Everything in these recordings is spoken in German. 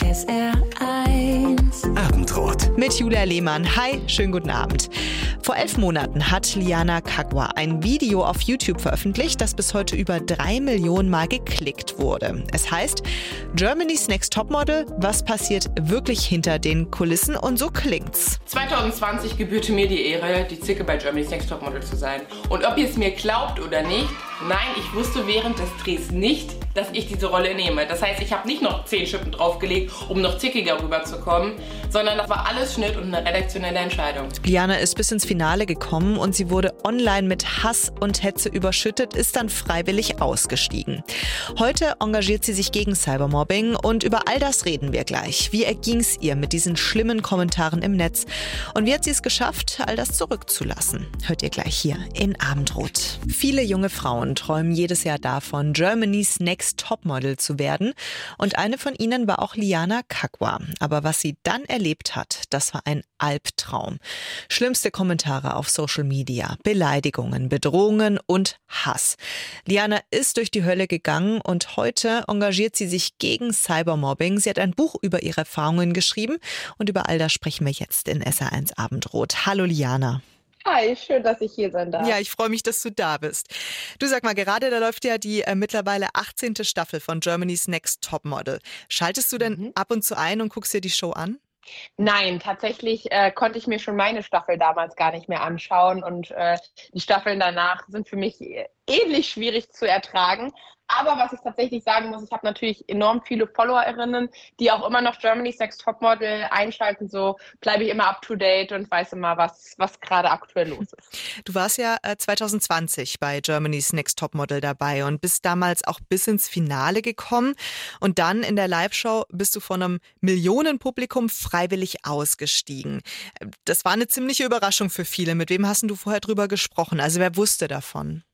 SR1 Abendrot. Mit Julia Lehmann. Hi, schönen guten Abend. Vor elf Monaten hat Liana Kagwa ein Video auf YouTube veröffentlicht, das bis heute über drei Millionen Mal geklickt wurde. Es heißt Germany's Next Topmodel. Was passiert wirklich hinter den Kulissen? Und so klingt's. 2020 gebührte mir die Ehre, die Zicke bei Germany's Next Topmodel zu sein. Und ob ihr es mir glaubt oder nicht, nein, ich wusste während des Drehs nicht, dass ich diese Rolle nehme. Das heißt, ich habe nicht noch zehn Schippen draufgelegt, um noch zickiger rüberzukommen, sondern das war alles Schnitt und eine redaktionelle Entscheidung. Liana ist bis ins Finale gekommen und sie wurde online mit Hass und Hetze überschüttet, ist dann freiwillig ausgestiegen. Heute engagiert sie sich gegen Cybermobbing und über all das reden wir gleich. Wie erging's ihr mit diesen schlimmen Kommentaren im Netz und wie hat sie es geschafft, all das zurückzulassen? Hört ihr gleich hier in Abendrot. Viele junge Frauen träumen jedes Jahr davon, Germany's Next Topmodel zu werden und eine von ihnen war auch Liana Kakwa. Aber was sie dann erlebt hat, das war ein Albtraum. Schlimmste Kommentare auf Social Media, Beleidigungen, Bedrohungen und Hass. Liana ist durch die Hölle gegangen und heute engagiert sie sich gegen Cybermobbing. Sie hat ein Buch über ihre Erfahrungen geschrieben und über all das sprechen wir jetzt in SR1 Abendrot. Hallo Liana. Hi, schön, dass ich hier sein darf. Ja, ich freue mich, dass du da bist. Du sag mal, gerade da läuft ja die äh, mittlerweile 18. Staffel von Germany's Next Topmodel. Schaltest du denn Mhm. ab und zu ein und guckst dir die Show an? Nein, tatsächlich äh, konnte ich mir schon meine Staffel damals gar nicht mehr anschauen und äh, die Staffeln danach sind für mich äh, ähnlich schwierig zu ertragen. Aber was ich tatsächlich sagen muss, ich habe natürlich enorm viele FollowerInnen, die auch immer noch Germany's Next Topmodel einschalten. So bleibe ich immer up to date und weiß immer, was, was gerade aktuell los ist. Du warst ja äh, 2020 bei Germany's Next Topmodel dabei und bist damals auch bis ins Finale gekommen. Und dann in der Live-Show bist du von einem Millionenpublikum freiwillig ausgestiegen. Äh, Das war eine ziemliche Überraschung für viele. Mit wem hast du vorher drüber gesprochen? Also wer wusste davon?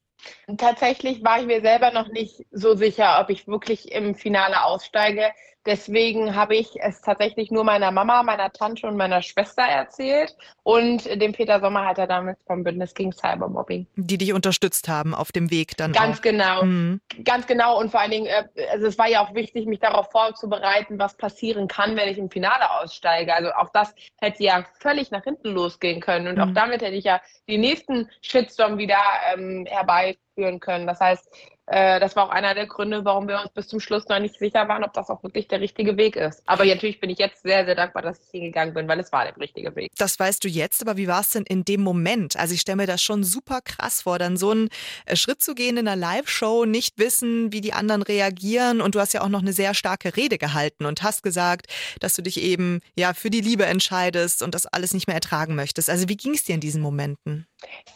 Tatsächlich war ich mir selber noch nicht so sicher, ob ich wirklich im Finale aussteige. Deswegen habe ich es tatsächlich nur meiner Mama, meiner Tante und meiner Schwester erzählt und dem Peter Sommerhalter damals vom Bündnis gegen Cybermobbing. Die dich unterstützt haben auf dem Weg dann Ganz auch. genau. Mhm. Ganz genau und vor allen Dingen, äh, also es war ja auch wichtig, mich darauf vorzubereiten, was passieren kann, wenn ich im Finale aussteige. Also auch das hätte ja völlig nach hinten losgehen können und Mhm. auch damit hätte ich ja die nächsten Shitstorm wieder ähm, herbeiführen können. Das heißt, äh, das war auch einer der Gründe, warum wir uns bis zum Schluss noch nicht sicher waren, ob das auch wirklich der richtige Weg ist. Aber natürlich bin ich jetzt sehr, sehr dankbar, dass ich hingegangen bin, weil es war der richtige Weg. Das weißt du jetzt, aber wie war es denn in dem Moment? Also ich stelle mir das schon super krass vor, dann so einen äh, Schritt zu gehen in einer Live-Show, nicht wissen, wie die anderen reagieren und du hast ja auch noch eine sehr starke Rede gehalten und hast gesagt, dass du dich eben ja für die Liebe entscheidest und das alles nicht mehr ertragen möchtest. Also wie ging es dir in diesen Momenten?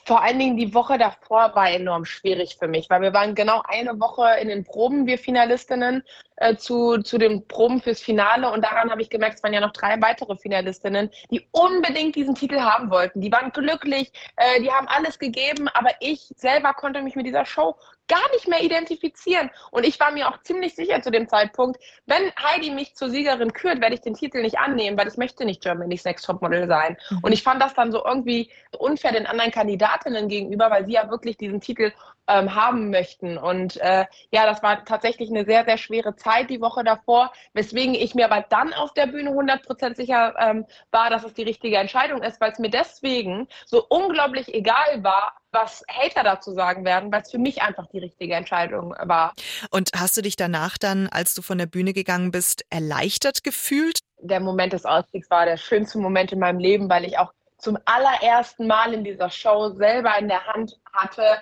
Vor allen Dingen die Woche davor war enorm schwierig für mich, weil wir waren genau eine Woche in den Proben, wir Finalistinnen, äh, zu, zu den Proben fürs Finale. Und daran habe ich gemerkt, es waren ja noch drei weitere Finalistinnen, die unbedingt diesen Titel haben wollten. Die waren glücklich, äh, die haben alles gegeben, aber ich selber konnte mich mit dieser Show gar nicht mehr identifizieren. Und ich war mir auch ziemlich sicher zu dem Zeitpunkt, wenn Heidi mich zur Siegerin kürt, werde ich den Titel nicht annehmen, weil ich möchte nicht Germany's Next Topmodel sein. Und ich fand das dann so irgendwie unfair den anderen Kandidatinnen gegenüber, weil sie ja wirklich diesen Titel ähm, haben möchten. Und äh, ja, das war tatsächlich eine sehr, sehr schwere Zeit die Woche davor, weswegen ich mir aber dann auf der Bühne 100% sicher ähm, war, dass es die richtige Entscheidung ist, weil es mir deswegen so unglaublich egal war, was Hater dazu sagen werden, weil es für mich einfach die richtige Entscheidung war. Und hast du dich danach dann, als du von der Bühne gegangen bist, erleichtert gefühlt? Der Moment des Ausstiegs war der schönste Moment in meinem Leben, weil ich auch zum allerersten Mal in dieser Show selber in der Hand hatte,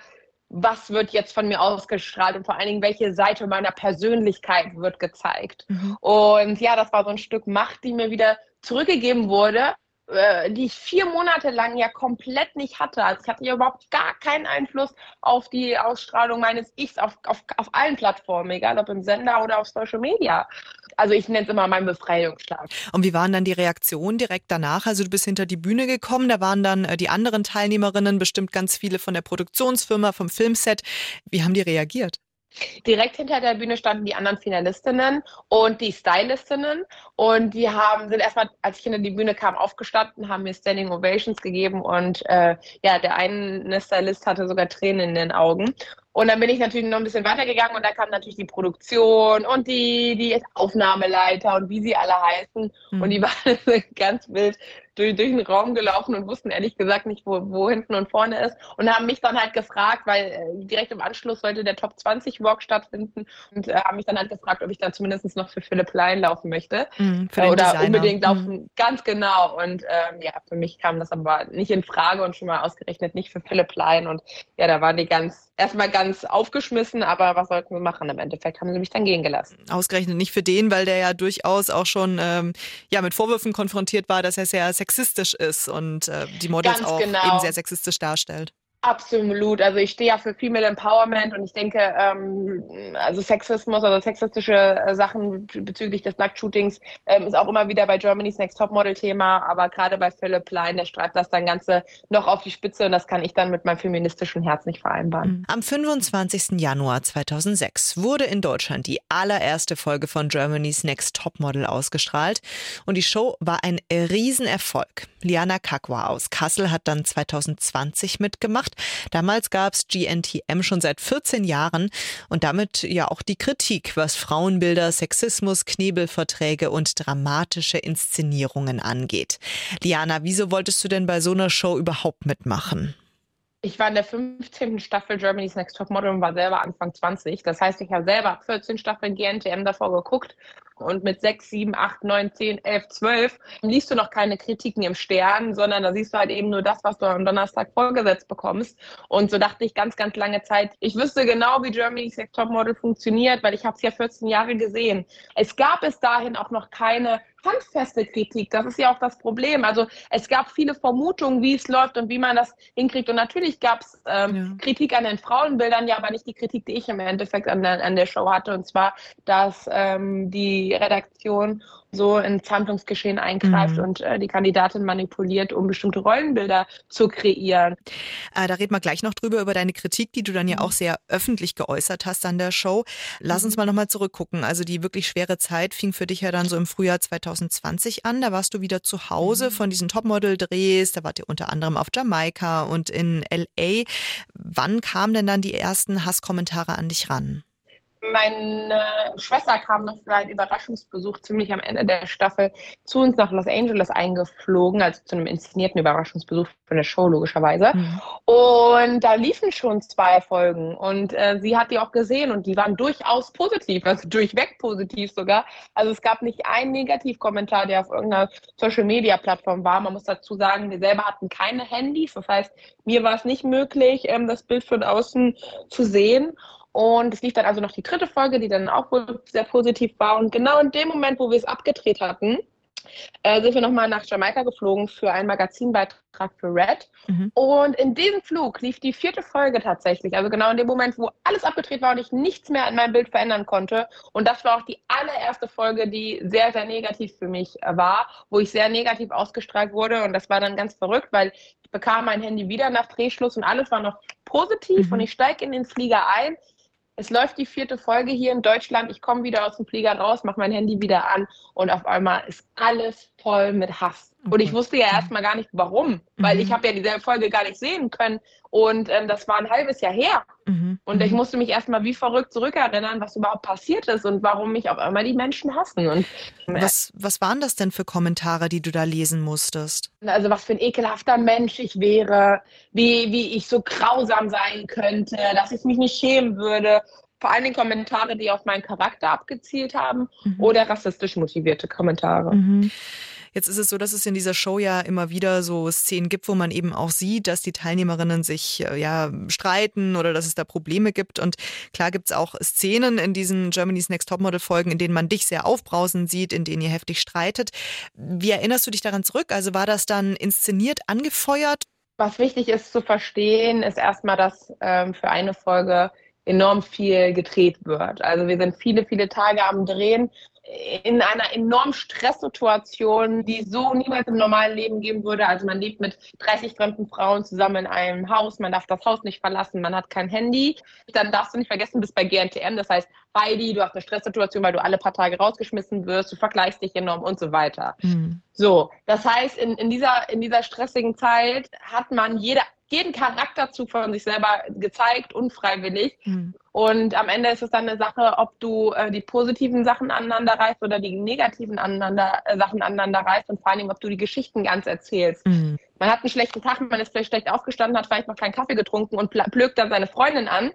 was wird jetzt von mir ausgestrahlt und vor allen Dingen, welche Seite meiner Persönlichkeit wird gezeigt. Mhm. Und ja, das war so ein Stück Macht, die mir wieder zurückgegeben wurde, äh, die ich vier Monate lang ja komplett nicht hatte. Also ich hatte ja überhaupt gar keinen Einfluss auf die Ausstrahlung meines Ichs auf, auf, auf allen Plattformen, egal ob im Sender oder auf Social Media. Also ich nenne es immer meinen Befreiungsschlag. Und wie waren dann die Reaktionen direkt danach? Also du bist hinter die Bühne gekommen, da waren dann äh, die anderen Teilnehmerinnen, bestimmt ganz viele von der Produktionsfirma, vom Filmset. Wie haben die reagiert? Direkt hinter der Bühne standen die anderen Finalistinnen und die Stylistinnen und die haben sind erstmal, als ich hinter die Bühne kam, aufgestanden, haben mir Standing Ovations gegeben und äh, ja, der eine Stylist hatte sogar Tränen in den Augen. Und dann bin ich natürlich noch ein bisschen weitergegangen und da kam natürlich die Produktion und die, die Aufnahmeleiter und wie sie alle heißen. Mhm. Und die waren ganz wild durch, durch den Raum gelaufen und wussten ehrlich gesagt nicht, wo, wo hinten und vorne ist. Und haben mich dann halt gefragt, weil äh, direkt im Anschluss sollte der Top 20 Walk stattfinden und äh, haben mich dann halt gefragt, ob ich dann zumindest noch für Philipp Lein laufen möchte. Mhm, oder Designer. unbedingt laufen. Mhm. Ganz genau. Und ähm, ja, für mich kam das aber nicht in Frage und schon mal ausgerechnet nicht für Philipp Lein. Und ja, da waren die ganz, erstmal ganz aufgeschmissen, aber was sollten wir machen? Im Endeffekt haben sie mich dann gehen gelassen. Ausgerechnet nicht für den, weil der ja durchaus auch schon ähm, ja, mit Vorwürfen konfrontiert war, dass er sehr sexistisch ist und äh, die Models Ganz auch genau. eben sehr sexistisch darstellt. Absolut. Also ich stehe ja für Female Empowerment und ich denke, ähm, also Sexismus oder sexistische äh, Sachen bezüglich des Nacktshootings ähm, ist auch immer wieder bei Germany's Next Topmodel Thema, aber gerade bei Philipp Lein, der streift das dann Ganze noch auf die Spitze und das kann ich dann mit meinem feministischen Herz nicht vereinbaren. Mhm. Am 25. Januar 2006 wurde in Deutschland die allererste Folge von Germany's Next Topmodel ausgestrahlt und die Show war ein Riesenerfolg. Liana Kakwa aus Kassel hat dann 2020 mitgemacht gemacht. Damals gab es GNTM schon seit 14 Jahren und damit ja auch die Kritik, was Frauenbilder, Sexismus, Knebelverträge und dramatische Inszenierungen angeht. Liana, wieso wolltest du denn bei so einer Show überhaupt mitmachen? Ich war in der 15. Staffel Germany's Next Top Model und war selber Anfang 20. Das heißt, ich habe selber 14 Staffeln GNTM davor geguckt und mit 6, 7, 8, 9, 10, 11, 12 liest du noch keine Kritiken im Stern, sondern da siehst du halt eben nur das, was du am Donnerstag vorgesetzt bekommst. Und so dachte ich ganz, ganz lange Zeit, ich wüsste genau, wie Germany's Next Topmodel funktioniert, weil ich habe es ja 14 Jahre gesehen. Es gab bis dahin auch noch keine handfeste Kritik. Das ist ja auch das Problem. Also es gab viele Vermutungen, wie es läuft und wie man das hinkriegt. Und natürlich gab es ähm, ja. Kritik an den Frauenbildern, ja, aber nicht die Kritik, die ich im Endeffekt an der, an der Show hatte. Und zwar, dass ähm, die Redaktion so ins Handlungsgeschehen eingreift mhm. und äh, die Kandidatin manipuliert, um bestimmte Rollenbilder zu kreieren. Äh, da reden wir gleich noch drüber, über deine Kritik, die du dann ja mhm. auch sehr öffentlich geäußert hast an der Show. Lass uns mhm. mal nochmal zurückgucken. Also die wirklich schwere Zeit fing für dich ja dann so im Frühjahr 2020 an. Da warst du wieder zu Hause mhm. von diesen Topmodel-Drehs. Da wart ihr unter anderem auf Jamaika und in L.A. Wann kamen denn dann die ersten Hasskommentare an dich ran? Meine Schwester kam noch für einen Überraschungsbesuch ziemlich am Ende der Staffel zu uns nach Los Angeles eingeflogen, also zu einem inszenierten Überraschungsbesuch für eine Show logischerweise. Mhm. Und da liefen schon zwei Folgen und äh, sie hat die auch gesehen und die waren durchaus positiv, also durchweg positiv sogar. Also es gab nicht einen Negativkommentar, der auf irgendeiner Social-Media-Plattform war. Man muss dazu sagen, wir selber hatten keine Handys, das heißt, mir war es nicht möglich, ähm, das Bild von außen zu sehen. Und es lief dann also noch die dritte Folge, die dann auch wohl sehr positiv war. Und genau in dem Moment, wo wir es abgedreht hatten, äh, sind wir nochmal nach Jamaika geflogen für einen Magazinbeitrag für Red. Mhm. Und in diesem Flug lief die vierte Folge tatsächlich. Also genau in dem Moment, wo alles abgedreht war und ich nichts mehr an meinem Bild verändern konnte. Und das war auch die allererste Folge, die sehr, sehr negativ für mich äh, war, wo ich sehr negativ ausgestrahlt wurde. Und das war dann ganz verrückt, weil ich bekam mein Handy wieder nach Drehschluss und alles war noch positiv. Mhm. Und ich steige in den Flieger ein es läuft die vierte Folge hier in Deutschland. Ich komme wieder aus dem Flieger raus, mache mein Handy wieder an und auf einmal ist alles voll mit Hass. Und ich wusste ja erstmal gar nicht, warum, weil mhm. ich habe ja diese Folge gar nicht sehen können. Und ähm, das war ein halbes Jahr her. Mhm. Und ich mhm. musste mich erstmal wie verrückt zurückerinnern, was überhaupt passiert ist und warum mich auf einmal die Menschen hassen. Und, äh, was, was waren das denn für Kommentare, die du da lesen musstest? Also was für ein ekelhafter Mensch ich wäre, wie, wie ich so grausam sein könnte, dass ich mich nicht schämen würde vor allen Dingen Kommentare, die auf meinen Charakter abgezielt haben mhm. oder rassistisch motivierte Kommentare. Mhm. Jetzt ist es so, dass es in dieser Show ja immer wieder so Szenen gibt, wo man eben auch sieht, dass die Teilnehmerinnen sich äh, ja streiten oder dass es da Probleme gibt. Und klar gibt es auch Szenen in diesen Germany's Next Topmodel Folgen, in denen man dich sehr aufbrausen sieht, in denen ihr heftig streitet. Wie erinnerst du dich daran zurück? Also war das dann inszeniert, angefeuert? Was wichtig ist zu verstehen, ist erstmal, dass ähm, für eine Folge enorm viel gedreht wird. Also wir sind viele, viele Tage am Drehen in einer enormen Stresssituation, die es so niemals im normalen Leben geben würde. Also man lebt mit 30 fremden Frauen zusammen in einem Haus, man darf das Haus nicht verlassen, man hat kein Handy. Dann darfst du nicht vergessen, du bist bei GNTM, das heißt Heidi, du hast eine Stresssituation, weil du alle paar Tage rausgeschmissen wirst, du vergleichst dich enorm und so weiter. Mhm. So, das heißt, in, in, dieser, in dieser stressigen Zeit hat man jede jeden Charakterzug von sich selber gezeigt, unfreiwillig. Mhm. Und am Ende ist es dann eine Sache, ob du äh, die positiven Sachen aneinander reißt oder die negativen aneinander, äh, Sachen aneinander reißt und vor allen Dingen, ob du die Geschichten ganz erzählst. Mhm. Man hat einen schlechten Tag, man ist vielleicht schlecht aufgestanden, hat vielleicht noch keinen Kaffee getrunken und plögt dann seine Freundin an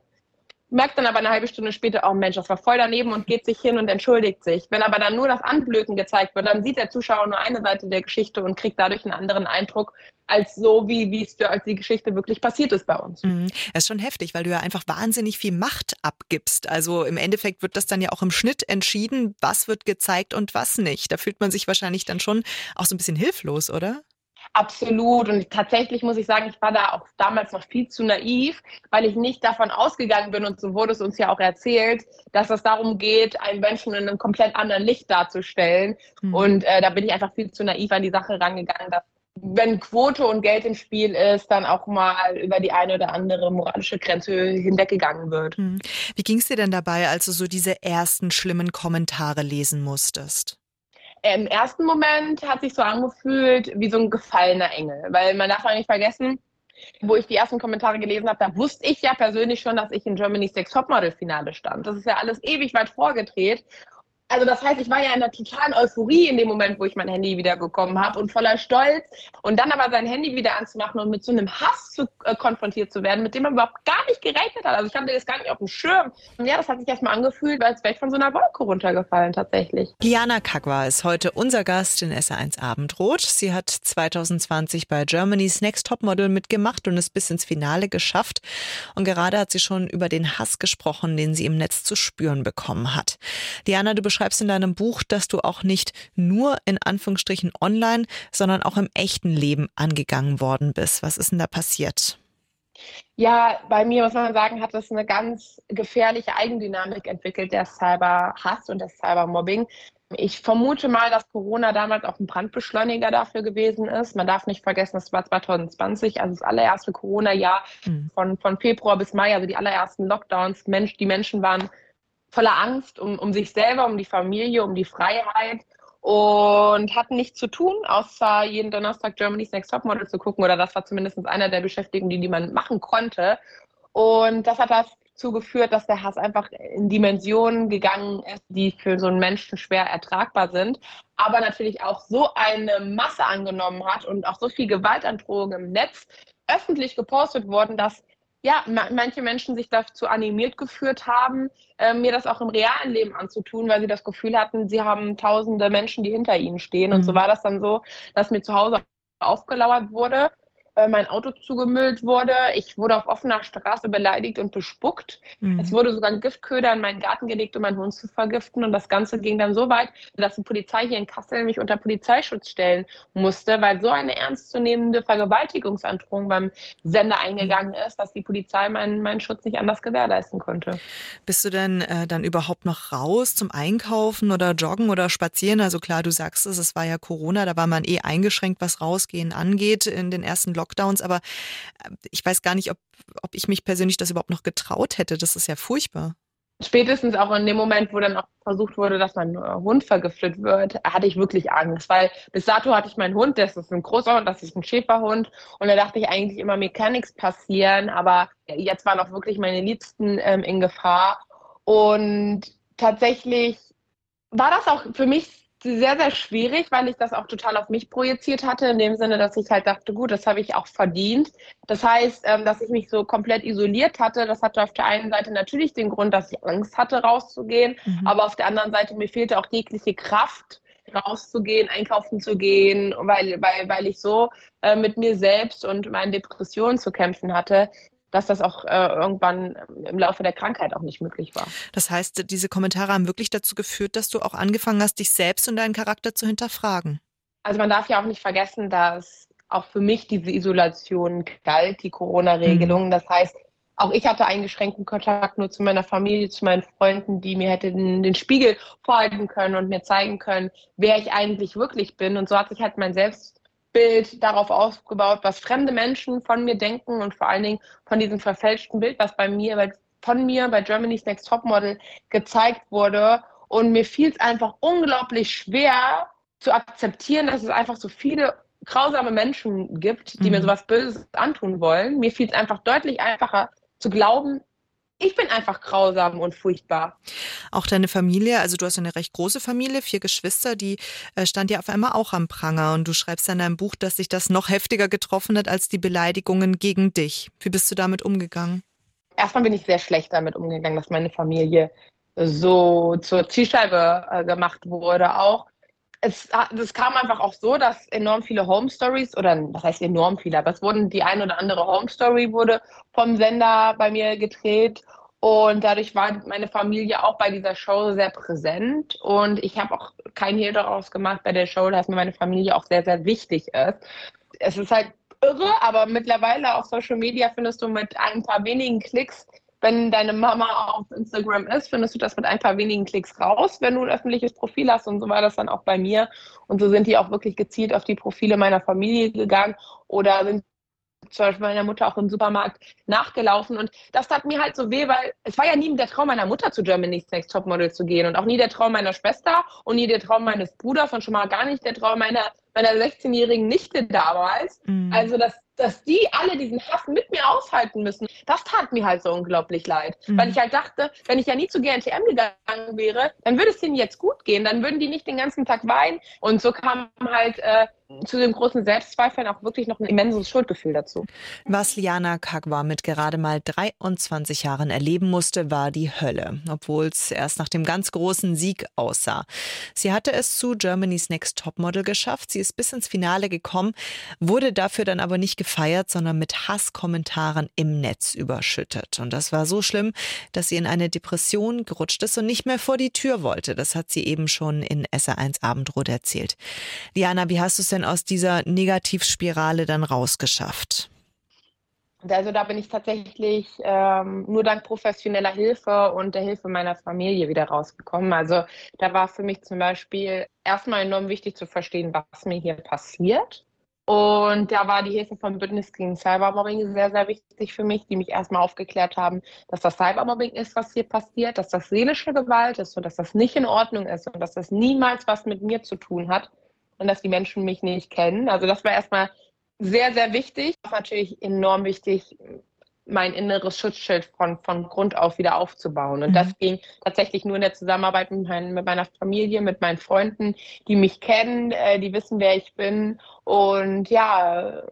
merkt dann aber eine halbe Stunde später, oh Mensch, das war voll daneben und geht sich hin und entschuldigt sich. Wenn aber dann nur das Anblöken gezeigt wird, dann sieht der Zuschauer nur eine Seite der Geschichte und kriegt dadurch einen anderen Eindruck, als so, wie, wie es als die Geschichte wirklich passiert ist bei uns. Mhm. Das ist schon heftig, weil du ja einfach wahnsinnig viel Macht abgibst. Also im Endeffekt wird das dann ja auch im Schnitt entschieden, was wird gezeigt und was nicht. Da fühlt man sich wahrscheinlich dann schon auch so ein bisschen hilflos, oder? Absolut. Und tatsächlich muss ich sagen, ich war da auch damals noch viel zu naiv, weil ich nicht davon ausgegangen bin, und so wurde es uns ja auch erzählt, dass es darum geht, einen Menschen in einem komplett anderen Licht darzustellen. Mhm. Und äh, da bin ich einfach viel zu naiv an die Sache rangegangen, dass wenn Quote und Geld im Spiel ist, dann auch mal über die eine oder andere moralische Grenze hinweggegangen wird. Mhm. Wie ging es dir denn dabei, als du so diese ersten schlimmen Kommentare lesen musstest? Im ersten Moment hat sich so angefühlt wie so ein gefallener Engel, weil man darf ja nicht vergessen, wo ich die ersten Kommentare gelesen habe, da wusste ich ja persönlich schon, dass ich in Germany's Next Topmodel Finale stand. Das ist ja alles ewig weit vorgedreht also das heißt, ich war ja in einer totalen Euphorie in dem Moment, wo ich mein Handy wieder bekommen habe und voller Stolz. Und dann aber sein Handy wieder anzumachen und mit so einem Hass zu, äh, konfrontiert zu werden, mit dem man überhaupt gar nicht gerechnet hat. Also ich hatte das gar nicht auf dem Schirm. Und ja, das hat sich erstmal angefühlt, als wäre ich von so einer Wolke runtergefallen tatsächlich. Liana Kagwa ist heute unser Gast in SR1 Abendrot. Sie hat 2020 bei Germany's Next Topmodel mitgemacht und es bis ins Finale geschafft. Und gerade hat sie schon über den Hass gesprochen, den sie im Netz zu spüren bekommen hat. Liana, du beschreibst in deinem Buch, dass du auch nicht nur in Anführungsstrichen online, sondern auch im echten Leben angegangen worden bist. Was ist denn da passiert? Ja, bei mir muss man sagen, hat das eine ganz gefährliche Eigendynamik entwickelt, der Cyberhass und das Cybermobbing. Ich vermute mal, dass Corona damals auch ein Brandbeschleuniger dafür gewesen ist. Man darf nicht vergessen, es war 2020, also das allererste Corona-Jahr mhm. von, von Februar bis Mai, also die allerersten Lockdowns. Mensch, die Menschen waren voller Angst um, um sich selber, um die Familie, um die Freiheit und hatten nichts zu tun, außer jeden Donnerstag Germany's Next Topmodel zu gucken. Oder das war zumindest einer der Beschäftigungen, die man machen konnte. Und das hat dazu geführt, dass der Hass einfach in Dimensionen gegangen ist, die für so einen Menschen schwer ertragbar sind, aber natürlich auch so eine Masse angenommen hat und auch so viel Gewaltandrohung im Netz öffentlich gepostet worden, dass ja, manche Menschen sich dazu animiert geführt haben, äh, mir das auch im realen Leben anzutun, weil sie das Gefühl hatten, sie haben tausende Menschen, die hinter ihnen stehen. Mhm. Und so mhm. war das dann so, dass mir zu Hause aufgelauert wurde äh, mein Auto zugemüllt wurde. Ich wurde auf offener Straße beleidigt und bespuckt. Mhm. Es wurde sogar ein Giftköder in meinen Garten gelegt, um meinen Hund zu vergiften. Und das Ganze ging dann so weit, dass die Polizei hier in Kassel mich unter Polizeischutz stellen musste, weil so eine ernstzunehmende Vergewaltigungsandrohung beim Sender eingegangen ist, dass die Polizei meinen, meinen Schutz nicht anders gewährleisten konnte. Bist du denn äh, dann überhaupt noch raus zum Einkaufen oder Joggen oder Spazieren? Also klar, du sagst es, es war ja Corona, da war man eh eingeschränkt, was Rausgehen angeht in den ersten. Lockdowns, aber äh, ich weiß gar nicht, ob, ob ich mich persönlich das überhaupt noch getraut hätte. Das ist ja furchtbar. Spätestens auch in dem Moment, wo dann auch versucht wurde, dass mein äh, Hund vergiftet wird, hatte ich wirklich Angst, weil bis dato hatte ich meinen Hund, das ist ein großer Hund, das ist ein Schäferhund und da dachte ich eigentlich immer, mir kann nichts passieren, aber jetzt waren auch wirklich meine Liebsten ähm, in Gefahr und tatsächlich war das auch für mich sehr, sehr schwierig, weil ich das auch total auf mich projiziert hatte, in dem Sinne, dass ich halt dachte, gut, das habe ich auch verdient. Das heißt, ähm, dass ich mich so komplett isoliert hatte, das hatte auf der einen Seite natürlich den Grund, dass ich Angst hatte, rauszugehen, mhm. aber auf der anderen Seite mir fehlte auch jegliche Kraft, rauszugehen, einkaufen zu gehen, weil, weil, weil ich so äh, mit mir selbst und meinen Depressionen zu kämpfen hatte, dass das auch äh, irgendwann im Laufe der Krankheit auch nicht möglich war. Das heißt, diese Kommentare haben wirklich dazu geführt, dass du auch angefangen hast, dich selbst und deinen Charakter zu hinterfragen. Also man darf ja auch nicht vergessen, dass auch für mich diese Isolation galt, die Corona-Regelung. Mhm. Das heißt, auch ich hatte eingeschränkten Kontakt nur zu meiner Familie, zu meinen Freunden, die mir hätten den Spiegel vorhalten können und mir zeigen können, wer ich eigentlich wirklich bin. Und so hat sich halt mein Selbst Bild darauf aufgebaut, was fremde Menschen von mir denken und vor allen Dingen von diesem verfälschten Bild, was bei mir, von mir bei Germany's Next Topmodel gezeigt wurde. Und mir fiel es einfach unglaublich schwer zu akzeptieren, dass es einfach so viele grausame Menschen gibt, die mhm. mir sowas Böses antun wollen. Mir fiel es einfach deutlich einfacher zu glauben, ich bin einfach grausam und furchtbar. Auch deine Familie, also du hast eine recht große Familie, vier Geschwister, die äh, stand ja auf einmal auch am Pranger und du schreibst in deinem Buch, dass sich das noch heftiger getroffen hat als die Beleidigungen gegen dich. Wie bist du damit umgegangen? Erstmal bin ich sehr schlecht damit umgegangen, dass meine Familie so zur Zielscheibe äh, gemacht wurde auch es, es kam einfach auch so, dass enorm viele Home Stories oder was heißt enorm viele, aber es wurden die ein oder andere Home Story wurde vom Sender bei mir gedreht und dadurch war meine Familie auch bei dieser Show sehr präsent und ich habe auch kein Hehl daraus gemacht bei der Show, dass mir meine Familie auch sehr, sehr wichtig ist. Es ist halt irre, aber mittlerweile auf Social Media findest du mit ein paar wenigen Klicks wenn deine Mama auf Instagram ist, findest du das mit ein paar wenigen Klicks raus, wenn du ein öffentliches Profil hast. Und so war das dann auch bei mir. Und so sind die auch wirklich gezielt auf die Profile meiner Familie gegangen oder sind zum Beispiel meiner Mutter auch im Supermarkt nachgelaufen. Und das tat mir halt so weh, weil es war ja nie der Traum meiner Mutter zu Germany's Next Topmodel zu gehen und auch nie der Traum meiner Schwester und nie der Traum meines Bruders und schon mal gar nicht der Traum meiner, meiner 16-jährigen Nichte damals. Mhm. Also das, dass die alle diesen Hass mit mir aushalten müssen, das tat mir halt so unglaublich leid. Mhm. Weil ich halt dachte, wenn ich ja nie zu GNTM gegangen wäre, dann würde es denen jetzt gut gehen. Dann würden die nicht den ganzen Tag weinen. Und so kam halt äh, zu dem großen Selbstzweifeln auch wirklich noch ein immenses Schuldgefühl dazu. Was Liana Kagwa mit gerade mal 23 Jahren erleben musste, war die Hölle, obwohl es erst nach dem ganz großen Sieg aussah. Sie hatte es zu Germany's Next Topmodel geschafft. Sie ist bis ins Finale gekommen, wurde dafür dann aber nicht gefeiert, sondern mit Hasskommentaren im Netz überschüttet. Und das war so schlimm, dass sie in eine Depression gerutscht ist und nicht mehr vor die Tür wollte. Das hat sie eben schon in SR1 Abendrot erzählt. Liana, wie hast du es denn aus dieser Negativspirale dann rausgeschafft? Also da bin ich tatsächlich ähm, nur dank professioneller Hilfe und der Hilfe meiner Familie wieder rausgekommen. Also da war für mich zum Beispiel erstmal enorm wichtig zu verstehen, was mir hier passiert. Und da war die Hilfe vom Bündnis gegen Cybermobbing sehr, sehr wichtig für mich, die mich erstmal aufgeklärt haben, dass das Cybermobbing ist, was hier passiert, dass das seelische Gewalt ist und dass das nicht in Ordnung ist und dass das niemals was mit mir zu tun hat, und dass die Menschen mich nicht kennen. Also das war erstmal sehr, sehr wichtig. Das ist natürlich enorm wichtig, mein inneres Schutzschild von, von Grund auf wieder aufzubauen. Und mhm. das ging tatsächlich nur in der Zusammenarbeit mit, mein, mit, meiner Familie, mit meinen Freunden, die mich kennen, äh, die wissen, wer ich bin. Und ja,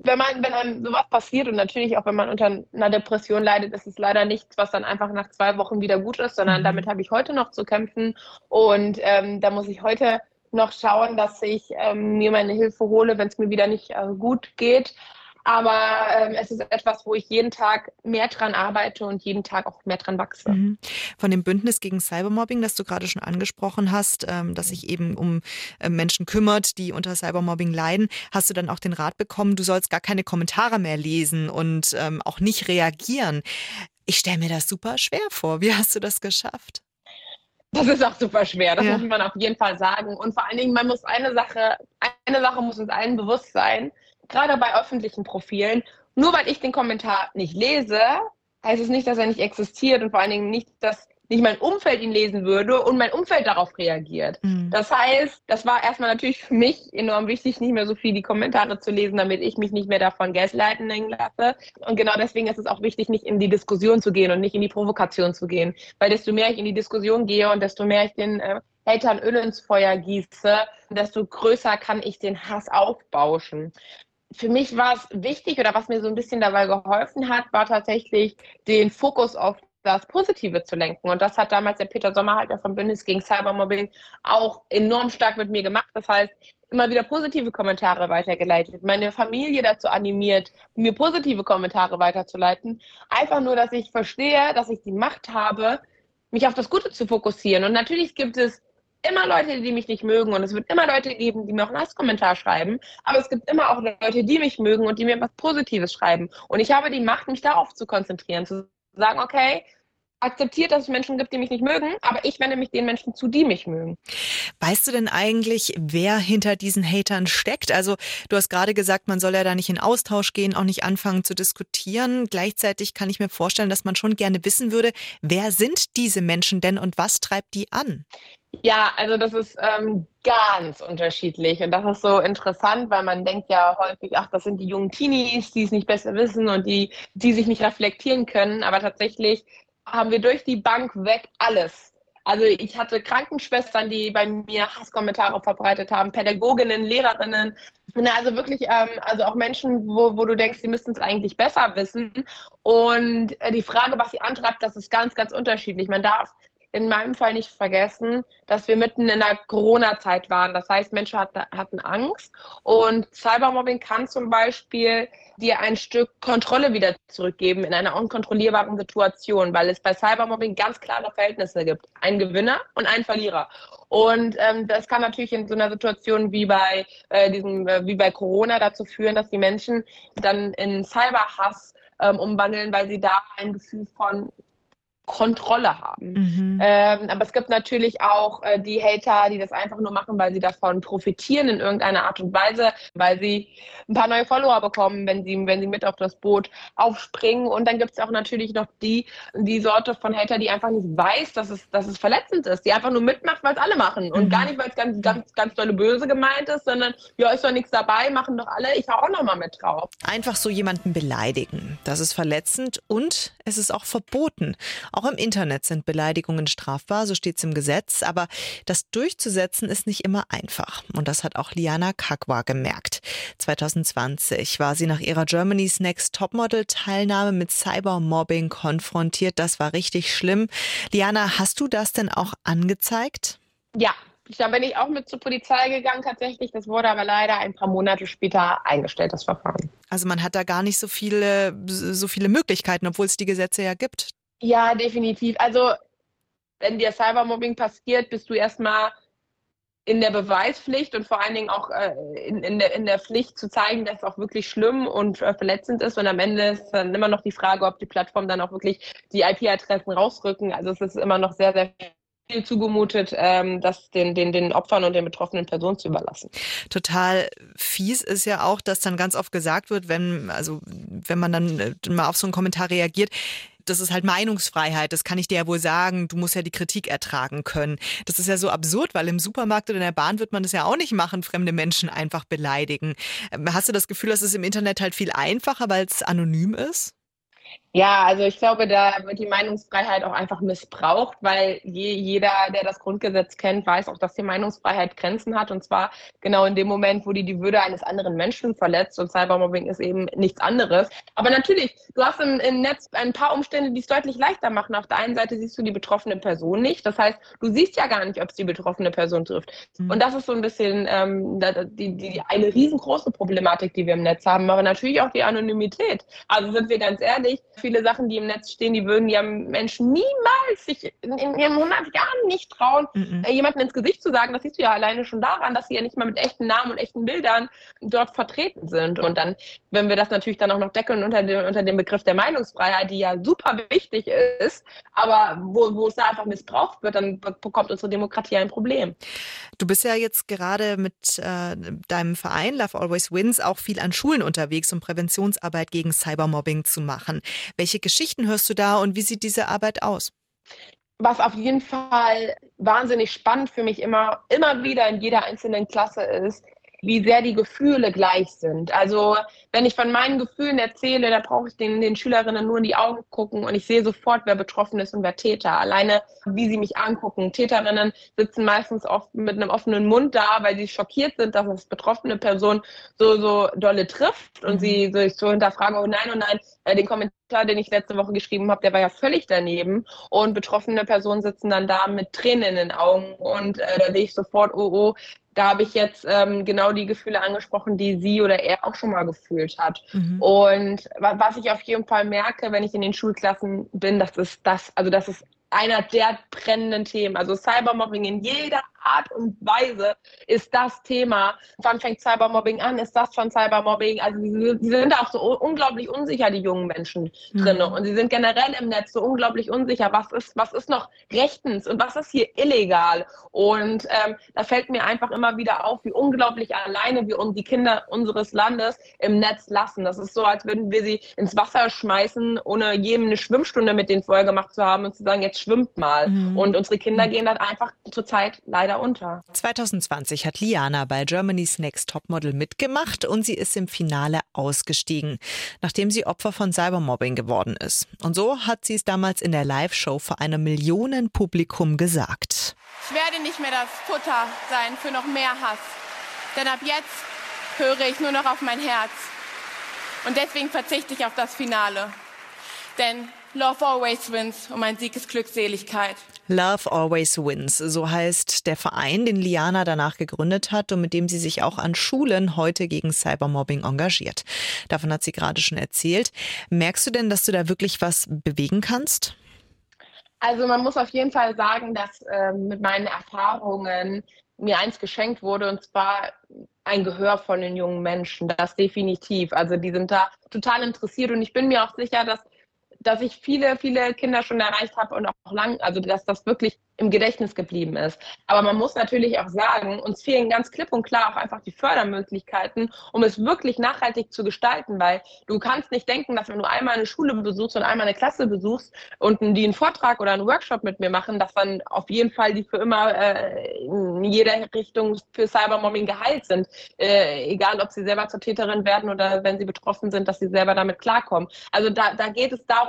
wenn man, wenn einem sowas passiert und natürlich auch wenn man unter einer Depression leidet, ist es leider nichts, was dann einfach nach zwei Wochen wieder gut ist, sondern mhm. damit habe ich heute noch zu kämpfen. Und ähm, da muss ich heute noch schauen, dass ich ähm, mir meine Hilfe hole, wenn es mir wieder nicht äh, gut geht. Aber ähm, es ist etwas, wo ich jeden Tag mehr dran arbeite und jeden Tag auch mehr dran wachse. Mhm. Von dem Bündnis gegen Cybermobbing, das du gerade schon angesprochen hast, ähm, das sich eben um äh, Menschen kümmert, die unter Cybermobbing leiden, hast du dann auch den Rat bekommen, du sollst gar keine Kommentare mehr lesen und ähm, auch nicht reagieren. Ich stelle mir das super schwer vor. Wie hast du das geschafft? Das ist auch super schwer, das ja. muss man auf jeden Fall sagen. Und vor allen Dingen, man muss eine Sache, eine Sache muss uns allen bewusst sein, gerade bei öffentlichen Profilen, nur weil ich den Kommentar nicht lese, heißt es nicht, dass er nicht existiert und vor allen Dingen nicht, dass nicht mein Umfeld ihn lesen würde und mein Umfeld darauf reagiert. Mhm. Das heißt, das war erstmal natürlich für mich enorm wichtig, nicht mehr so viel die Kommentare zu lesen, damit ich mich nicht mehr davon gaslighten lasse. Und genau deswegen ist es auch wichtig, nicht in die Diskussion zu gehen und nicht in die Provokation zu gehen. Weil desto mehr ich in die Diskussion gehe und desto mehr ich den äh, Hatern Öl ins Feuer gieße, desto größer kann ich den Hass aufbauschen für mich war es wichtig oder was mir so ein bisschen dabei geholfen hat, war tatsächlich den Fokus auf das Positive zu lenken. Und das hat damals der Peter Sommerhalter vom Bündnis gegen Cybermobbing auch enorm stark mit mir gemacht. Das heißt, immer wieder positive Kommentare weitergeleitet, meine Familie dazu animiert, mir positive Kommentare weiterzuleiten. Einfach nur, dass ich verstehe, dass ich die Macht habe, mich auf das Gute zu fokussieren. Und natürlich gibt es immer Leute, die mich nicht mögen und es wird immer Leute geben, die mir auch einen Hasskommentar schreiben, aber es gibt immer auch Leute, die mich mögen und die mir was Positives schreiben. Und ich habe die Macht, mich darauf zu konzentrieren, zu sagen, okay, akzeptiert, dass es Menschen gibt, die mich nicht mögen, aber ich wende mich den Menschen zu, die mich mögen. Weißt du denn eigentlich, wer hinter diesen Hatern steckt? Also du hast gerade gesagt, man soll ja da nicht in Austausch gehen, auch nicht anfangen zu diskutieren. Gleichzeitig kann ich mir vorstellen, dass man schon gerne wissen würde, wer sind diese Menschen denn und was treibt die an? Ja, also das ist ähm, ganz unterschiedlich und das ist so interessant, weil man denkt ja häufig, ach, das sind die jungen Teenies, die es nicht besser wissen und die, die sich nicht reflektieren können, aber tatsächlich haben wir durch die Bank weg alles. Also ich hatte Krankenschwestern, die bei mir Hasskommentare verbreitet haben, Pädagoginnen, Lehrerinnen, also wirklich, ähm, also auch Menschen, wo, wo du denkst, sie müssten es eigentlich besser wissen. Und äh, die Frage, was sie antreibt, das ist ganz, ganz unterschiedlich. Man darf in meinem Fall nicht vergessen, dass wir mitten in der Corona-Zeit waren. Das heißt, Menschen hatten Angst und Cybermobbing kann zum Beispiel dir ein Stück Kontrolle wieder zurückgeben in einer unkontrollierbaren Situation, weil es bei Cybermobbing ganz klare Verhältnisse gibt. Ein Gewinner und ein Verlierer. Und ähm, das kann natürlich in so einer Situation wie bei äh, diesem, äh, wie bei Corona dazu führen, dass die Menschen dann in Cyberhass ähm, umwandeln, weil sie da ein Gefühl von Kontrolle haben. Mhm. Ähm, aber es gibt natürlich auch äh, die Hater, die das einfach nur machen, weil sie davon profitieren in irgendeiner Art und Weise, weil sie ein paar neue Follower bekommen, wenn sie, wenn sie mit auf das Boot aufspringen. Und dann gibt es auch natürlich noch die, die Sorte von Hater, die einfach nicht weiß, dass es, dass es verletzend ist, die einfach nur mitmacht, weil es alle machen. Und mhm. gar nicht, weil es ganz, ganz, ganz dolle böse gemeint ist, sondern ja, ist doch nichts dabei, machen doch alle, ich hau auch noch mal mit drauf. Einfach so jemanden beleidigen. Das ist verletzend und es ist auch verboten. Auch im Internet sind Beleidigungen strafbar, so steht es im Gesetz, aber das durchzusetzen ist nicht immer einfach. Und das hat auch Liana Kakwa gemerkt. 2020 war sie nach ihrer Germany's Next Topmodel Teilnahme mit Cybermobbing konfrontiert. Das war richtig schlimm. Liana, hast du das denn auch angezeigt? Ja, da bin ich auch mit zur Polizei gegangen tatsächlich. Das wurde aber leider ein paar Monate später eingestellt, das Verfahren. Also man hat da gar nicht so viele, so viele Möglichkeiten, obwohl es die Gesetze ja gibt. Ja, definitiv. Also, wenn dir Cybermobbing passiert, bist du erstmal in der Beweispflicht und vor allen Dingen auch äh, in, in, der, in der Pflicht zu zeigen, dass es auch wirklich schlimm und äh, verletzend ist. Und am Ende ist dann immer noch die Frage, ob die Plattformen dann auch wirklich die IP-Adressen rausrücken. Also es ist immer noch sehr, sehr viel zugemutet, ähm, das den, den, den Opfern und den betroffenen Personen zu überlassen. Total fies ist ja auch, dass dann ganz oft gesagt wird, wenn, also wenn man dann äh, mal auf so einen Kommentar reagiert, das ist halt Meinungsfreiheit, das kann ich dir ja wohl sagen, du musst ja die Kritik ertragen können. Das ist ja so absurd, weil im Supermarkt oder in der Bahn wird man das ja auch nicht machen, fremde Menschen einfach beleidigen. Ähm, hast du das Gefühl, dass es im Internet halt viel einfacher, weil es anonym ist? Ja, also ich glaube, da wird die Meinungsfreiheit auch einfach missbraucht, weil je, jeder, der das Grundgesetz kennt, weiß auch, dass die Meinungsfreiheit Grenzen hat. Und zwar genau in dem Moment, wo die die Würde eines anderen Menschen verletzt. Und Cybermobbing ist eben nichts anderes. Aber natürlich, du hast im, im Netz ein paar Umstände, die es deutlich leichter machen. Auf der einen Seite siehst du die betroffene Person nicht. Das heißt, du siehst ja gar nicht, ob es die betroffene Person trifft. Mhm. Und das ist so ein bisschen ähm, die, die, eine riesengroße Problematik, die wir im Netz haben. Aber natürlich auch die Anonymität. Also sind wir ganz ehrlich, viele Sachen, die im Netz stehen, die würden ja Menschen niemals sich in, ihren 100 Jahren nicht trauen, mhm. äh, jemandem ins Gesicht zu sagen. Das siehst du ja alleine schon daran, dass sie ja nicht mal mit echten Namen und echten Bildern dort vertreten sind. Und dann, wenn wir das natürlich dann auch noch deckeln unter dem, unter dem Begriff der Meinungsfreiheit, die ja super wichtig ist, aber wo, wo es da einfach missbraucht wird, dann bekommt unsere Demokratie ein Problem. Du bist ja jetzt gerade mit äh, deinem Verein Love Always Wins auch viel an Schulen unterwegs, um Präventionsarbeit gegen Cybermobbing zu machen. Welche Geschichten hörst du da und wie sieht diese Arbeit aus? Was auf jeden Fall wahnsinnig spannend für mich immer, immer wieder in jeder einzelnen Klasse ist, wie sehr die Gefühle gleich sind. Also wenn ich von meinen Gefühlen erzähle, da brauche ich den, den Schülerinnen nur in die Augen gucken und ich sehe sofort, wer betroffen ist und wer Täter. Alleine, wie sie mich angucken. Täterinnen sitzen meistens oft mit einem offenen Mund da, weil sie schockiert sind, dass das betroffene Person so, so dolle trifft und mhm. sie so, so hinterfragen, oh nein, oh nein, äh, den Kommentar, den ich letzte Woche geschrieben habe, der war ja völlig daneben. Und betroffene Personen sitzen dann da mit Tränen in den Augen und äh, da sehe ich sofort, oh, oh, da habe ich jetzt ähm, genau die Gefühle angesprochen, die sie oder er auch schon mal gefühlt hat. Mhm. Und was ich auf jeden Fall merke, wenn ich in den Schulklassen bin, das ist das, also das ist einer der brennenden Themen. Also Cybermobbing in jeder Art und Weise ist das Thema. Wann fängt Cybermobbing an? Ist das schon Cybermobbing? Also sie, sie sind auch so unglaublich unsicher, die jungen Menschen mhm. drin. Und sie sind generell im Netz so unglaublich unsicher. Was ist, was ist noch rechtens und was ist hier illegal? Und ähm, da fällt mir einfach immer wieder auf, wie unglaublich alleine wir uns die Kinder unseres Landes im Netz lassen. Das ist so, als würden wir sie ins Wasser schmeißen, ohne jedem eine Schwimmstunde mit denen vorher gemacht zu haben und zu sagen, jetzt schwimmt mal. Mhm. Und unsere Kinder mhm. gehen dann einfach zurzeit leider unter. 2020 hat Liana bei Germany's Next Topmodel mitgemacht und sie ist im Finale ausgestiegen, nachdem sie Opfer von Cybermobbing geworden ist. Und so hat sie es damals in der Live-Show vor einem Millionenpublikum gesagt. Ich werde nicht mehr das Futter sein für noch mehr Hass. Denn ab jetzt höre ich nur noch auf mein Herz. Und deswegen verzichte ich auf das Finale. Denn Love always wins und mein Sieg ist Glückseligkeit. Love Always Wins, so heißt der Verein, den Liana danach gegründet hat und mit dem sie sich auch an Schulen heute gegen Cybermobbing engagiert. Davon hat sie gerade schon erzählt. Merkst du denn, dass du da wirklich was bewegen kannst? Also man muss auf jeden Fall sagen, dass äh, mit meinen Erfahrungen mir eins geschenkt wurde, und zwar ein Gehör von den jungen Menschen. Das definitiv. Also die sind da total interessiert und ich bin mir auch sicher, dass dass ich viele, viele Kinder schon erreicht habe und auch lang, also dass das wirklich im Gedächtnis geblieben ist. Aber man muss natürlich auch sagen, uns fehlen ganz klipp und klar auch einfach die Fördermöglichkeiten, um es wirklich nachhaltig zu gestalten, weil du kannst nicht denken, dass wenn du einmal eine Schule besuchst und einmal eine Klasse besuchst und die einen Vortrag oder einen Workshop mit mir machen, dass dann auf jeden Fall die für immer äh, in jeder Richtung für Cybermobbing geheilt sind. Äh, egal, ob sie selber zur Täterin werden oder wenn sie betroffen sind, dass sie selber damit klarkommen. Also da, da geht es darum,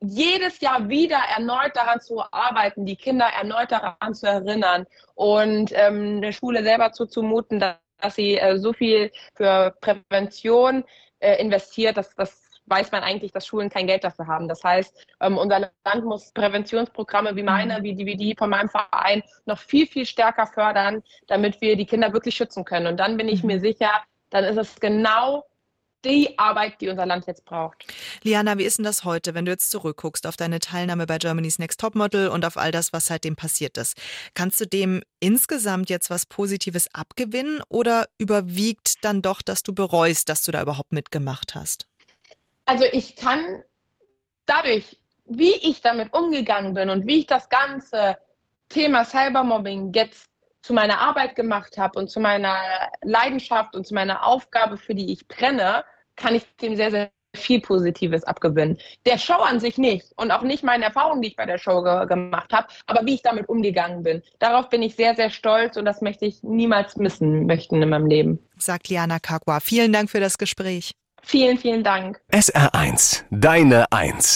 jedes Jahr wieder erneut daran zu arbeiten, die Kinder erneut daran zu erinnern und ähm, der Schule selber zuzumuten, dass, dass sie äh, so viel für Prävention äh, investiert, dass das weiß man eigentlich, dass Schulen kein Geld dafür haben. Das heißt, ähm, unser Land muss Präventionsprogramme wie meine, wie die, wie die von meinem Verein noch viel, viel stärker fördern, damit wir die Kinder wirklich schützen können. Und dann bin ich mir mhm. sicher, dann ist es genau die Arbeit, die unser Land jetzt braucht. Liana, wie ist denn das heute, wenn du jetzt zurückguckst auf deine Teilnahme bei Germany's Next Topmodel und auf all das, was seitdem passiert ist? Kannst du dem insgesamt jetzt was Positives abgewinnen oder überwiegt dann doch, dass du bereust, dass du da überhaupt mitgemacht hast? Also ich kann dadurch, wie ich damit umgegangen bin und wie ich das ganze Thema Cybermobbing jetzt zu meiner Arbeit gemacht habe und zu meiner Leidenschaft und zu meiner Aufgabe, für die ich brenne, kann ich dem sehr, sehr viel Positives abgewinnen. Der Show an sich nicht und auch nicht meine Erfahrungen, die ich bei der Show ge gemacht habe, aber wie ich damit umgegangen bin. Darauf bin ich sehr, sehr stolz und das möchte ich niemals missen möchten in meinem Leben. Sagt Liana Kakwa. Vielen Dank für das Gespräch. Vielen, vielen Dank. SR1, deine Eins.